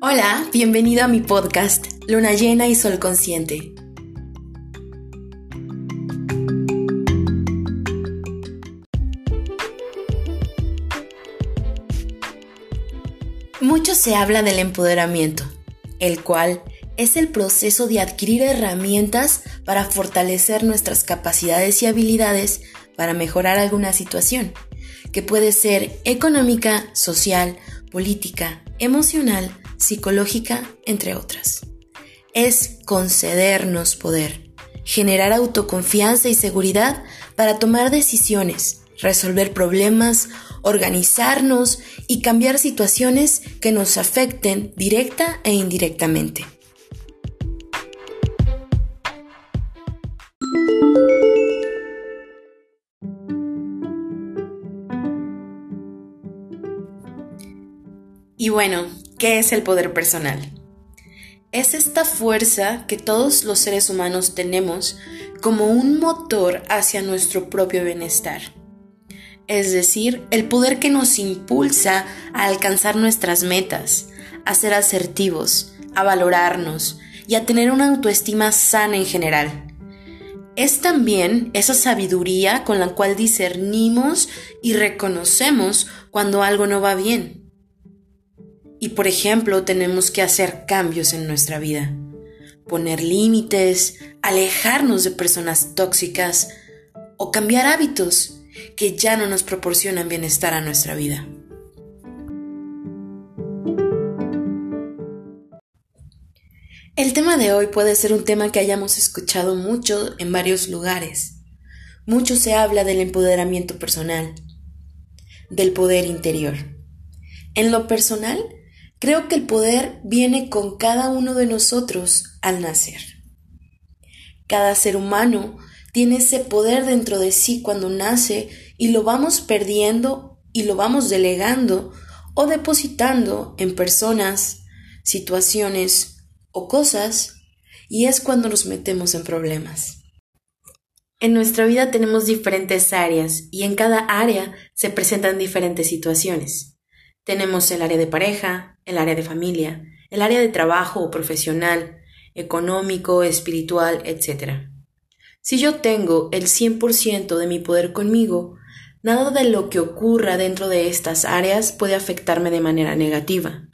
Hola, bienvenido a mi podcast, Luna Llena y Sol Consciente. Mucho se habla del empoderamiento, el cual es el proceso de adquirir herramientas para fortalecer nuestras capacidades y habilidades para mejorar alguna situación, que puede ser económica, social, política, emocional, psicológica, entre otras. Es concedernos poder, generar autoconfianza y seguridad para tomar decisiones, resolver problemas, organizarnos y cambiar situaciones que nos afecten directa e indirectamente. Y bueno, ¿qué es el poder personal? Es esta fuerza que todos los seres humanos tenemos como un motor hacia nuestro propio bienestar. Es decir, el poder que nos impulsa a alcanzar nuestras metas, a ser asertivos, a valorarnos y a tener una autoestima sana en general. Es también esa sabiduría con la cual discernimos y reconocemos cuando algo no va bien por ejemplo, tenemos que hacer cambios en nuestra vida, poner límites, alejarnos de personas tóxicas o cambiar hábitos que ya no nos proporcionan bienestar a nuestra vida. El tema de hoy puede ser un tema que hayamos escuchado mucho en varios lugares. Mucho se habla del empoderamiento personal, del poder interior. En lo personal, Creo que el poder viene con cada uno de nosotros al nacer. Cada ser humano tiene ese poder dentro de sí cuando nace y lo vamos perdiendo y lo vamos delegando o depositando en personas, situaciones o cosas y es cuando nos metemos en problemas. En nuestra vida tenemos diferentes áreas y en cada área se presentan diferentes situaciones. Tenemos el área de pareja, el área de familia, el área de trabajo o profesional, económico, espiritual, etc. Si yo tengo el 100% de mi poder conmigo, nada de lo que ocurra dentro de estas áreas puede afectarme de manera negativa.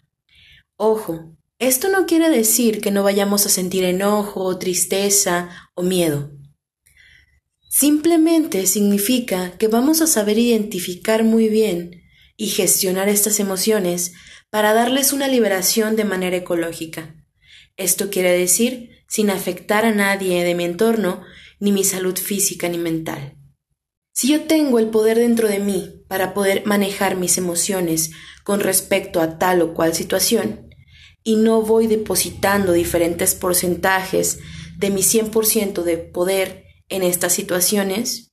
Ojo, esto no quiere decir que no vayamos a sentir enojo, tristeza o miedo. Simplemente significa que vamos a saber identificar muy bien y gestionar estas emociones para darles una liberación de manera ecológica. Esto quiere decir sin afectar a nadie de mi entorno, ni mi salud física ni mental. Si yo tengo el poder dentro de mí para poder manejar mis emociones con respecto a tal o cual situación, y no voy depositando diferentes porcentajes de mi 100% de poder en estas situaciones,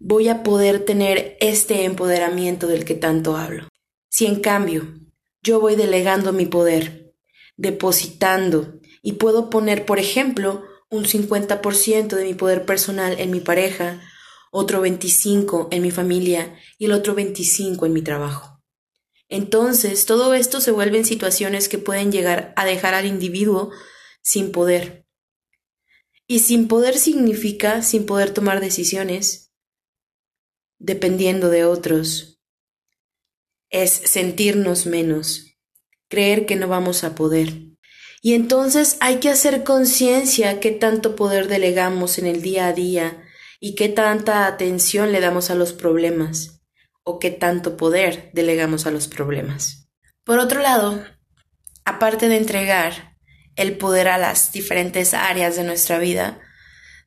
voy a poder tener este empoderamiento del que tanto hablo. Si en cambio yo voy delegando mi poder, depositando y puedo poner, por ejemplo, un 50% de mi poder personal en mi pareja, otro 25 en mi familia y el otro 25 en mi trabajo. Entonces, todo esto se vuelve en situaciones que pueden llegar a dejar al individuo sin poder. Y sin poder significa sin poder tomar decisiones, dependiendo de otros, es sentirnos menos, creer que no vamos a poder. Y entonces hay que hacer conciencia qué tanto poder delegamos en el día a día y qué tanta atención le damos a los problemas o qué tanto poder delegamos a los problemas. Por otro lado, aparte de entregar el poder a las diferentes áreas de nuestra vida,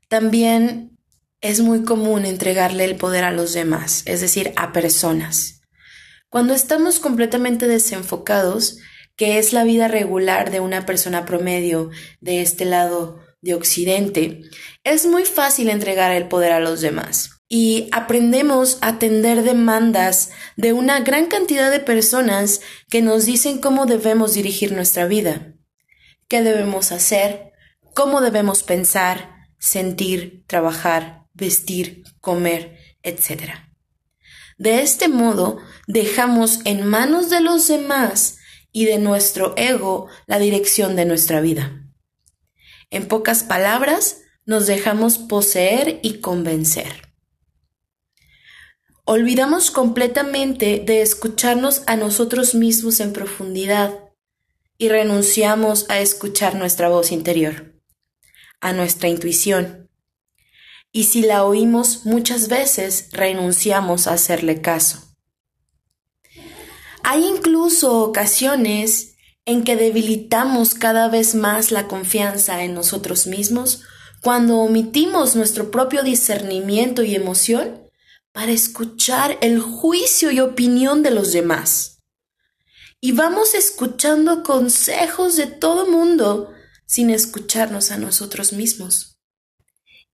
también es muy común entregarle el poder a los demás, es decir, a personas. Cuando estamos completamente desenfocados, que es la vida regular de una persona promedio de este lado de Occidente, es muy fácil entregar el poder a los demás. Y aprendemos a atender demandas de una gran cantidad de personas que nos dicen cómo debemos dirigir nuestra vida, qué debemos hacer, cómo debemos pensar, sentir, trabajar, vestir, comer, etc. De este modo, dejamos en manos de los demás y de nuestro ego la dirección de nuestra vida. En pocas palabras, nos dejamos poseer y convencer. Olvidamos completamente de escucharnos a nosotros mismos en profundidad y renunciamos a escuchar nuestra voz interior, a nuestra intuición. Y si la oímos muchas veces, renunciamos a hacerle caso. Hay incluso ocasiones en que debilitamos cada vez más la confianza en nosotros mismos cuando omitimos nuestro propio discernimiento y emoción para escuchar el juicio y opinión de los demás. Y vamos escuchando consejos de todo mundo sin escucharnos a nosotros mismos.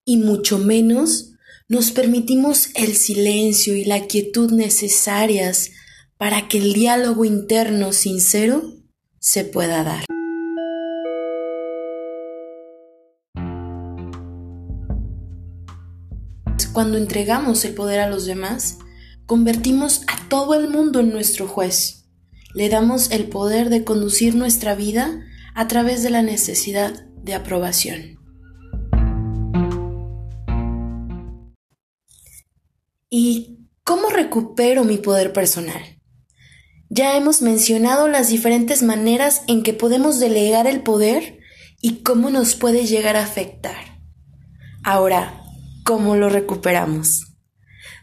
Y mucho menos nos permitimos el silencio y la quietud necesarias para que el diálogo interno sincero se pueda dar. Cuando entregamos el poder a los demás, convertimos a todo el mundo en nuestro juez. Le damos el poder de conducir nuestra vida a través de la necesidad de aprobación. ¿Y cómo recupero mi poder personal? Ya hemos mencionado las diferentes maneras en que podemos delegar el poder y cómo nos puede llegar a afectar. Ahora, ¿cómo lo recuperamos?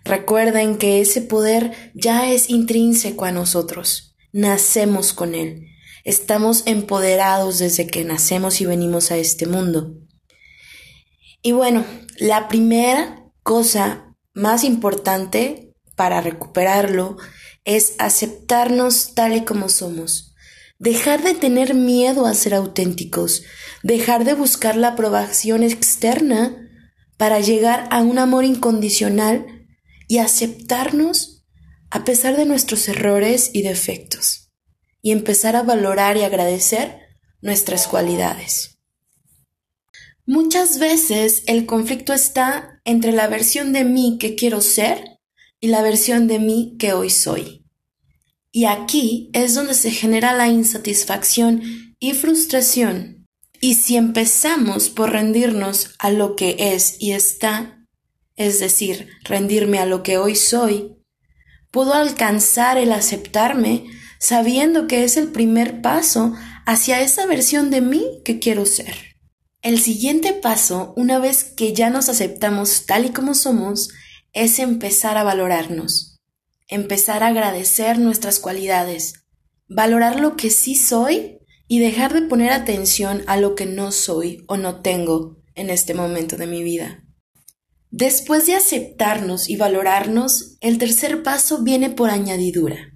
Recuerden que ese poder ya es intrínseco a nosotros. Nacemos con él. Estamos empoderados desde que nacemos y venimos a este mundo. Y bueno, la primera cosa más importante para recuperarlo es aceptarnos tal y como somos, dejar de tener miedo a ser auténticos, dejar de buscar la aprobación externa para llegar a un amor incondicional y aceptarnos a pesar de nuestros errores y defectos, y empezar a valorar y agradecer nuestras cualidades. Muchas veces el conflicto está entre la versión de mí que quiero ser y la versión de mí que hoy soy. Y aquí es donde se genera la insatisfacción y frustración. Y si empezamos por rendirnos a lo que es y está, es decir, rendirme a lo que hoy soy, puedo alcanzar el aceptarme sabiendo que es el primer paso hacia esa versión de mí que quiero ser. El siguiente paso, una vez que ya nos aceptamos tal y como somos, es empezar a valorarnos, empezar a agradecer nuestras cualidades, valorar lo que sí soy y dejar de poner atención a lo que no soy o no tengo en este momento de mi vida. Después de aceptarnos y valorarnos, el tercer paso viene por añadidura.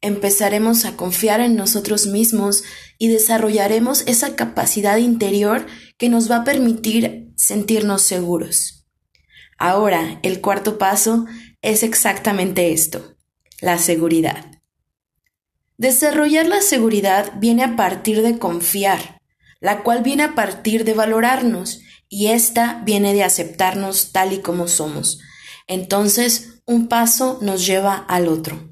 Empezaremos a confiar en nosotros mismos y desarrollaremos esa capacidad interior que nos va a permitir sentirnos seguros. Ahora, el cuarto paso es exactamente esto, la seguridad. Desarrollar la seguridad viene a partir de confiar, la cual viene a partir de valorarnos y esta viene de aceptarnos tal y como somos. Entonces, un paso nos lleva al otro.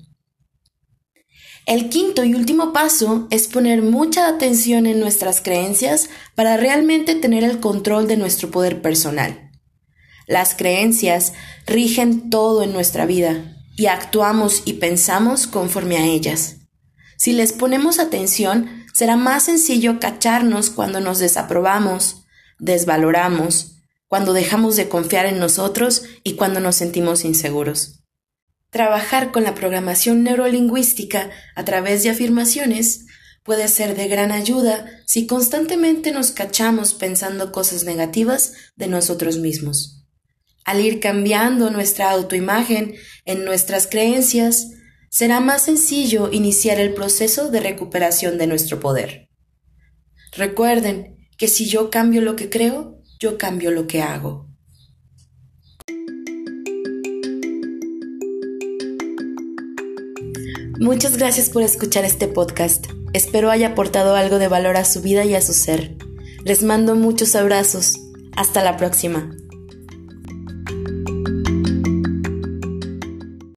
El quinto y último paso es poner mucha atención en nuestras creencias para realmente tener el control de nuestro poder personal. Las creencias rigen todo en nuestra vida y actuamos y pensamos conforme a ellas. Si les ponemos atención, será más sencillo cacharnos cuando nos desaprobamos, desvaloramos, cuando dejamos de confiar en nosotros y cuando nos sentimos inseguros. Trabajar con la programación neurolingüística a través de afirmaciones puede ser de gran ayuda si constantemente nos cachamos pensando cosas negativas de nosotros mismos. Al ir cambiando nuestra autoimagen en nuestras creencias, será más sencillo iniciar el proceso de recuperación de nuestro poder. Recuerden que si yo cambio lo que creo, yo cambio lo que hago. Muchas gracias por escuchar este podcast. Espero haya aportado algo de valor a su vida y a su ser. Les mando muchos abrazos. Hasta la próxima.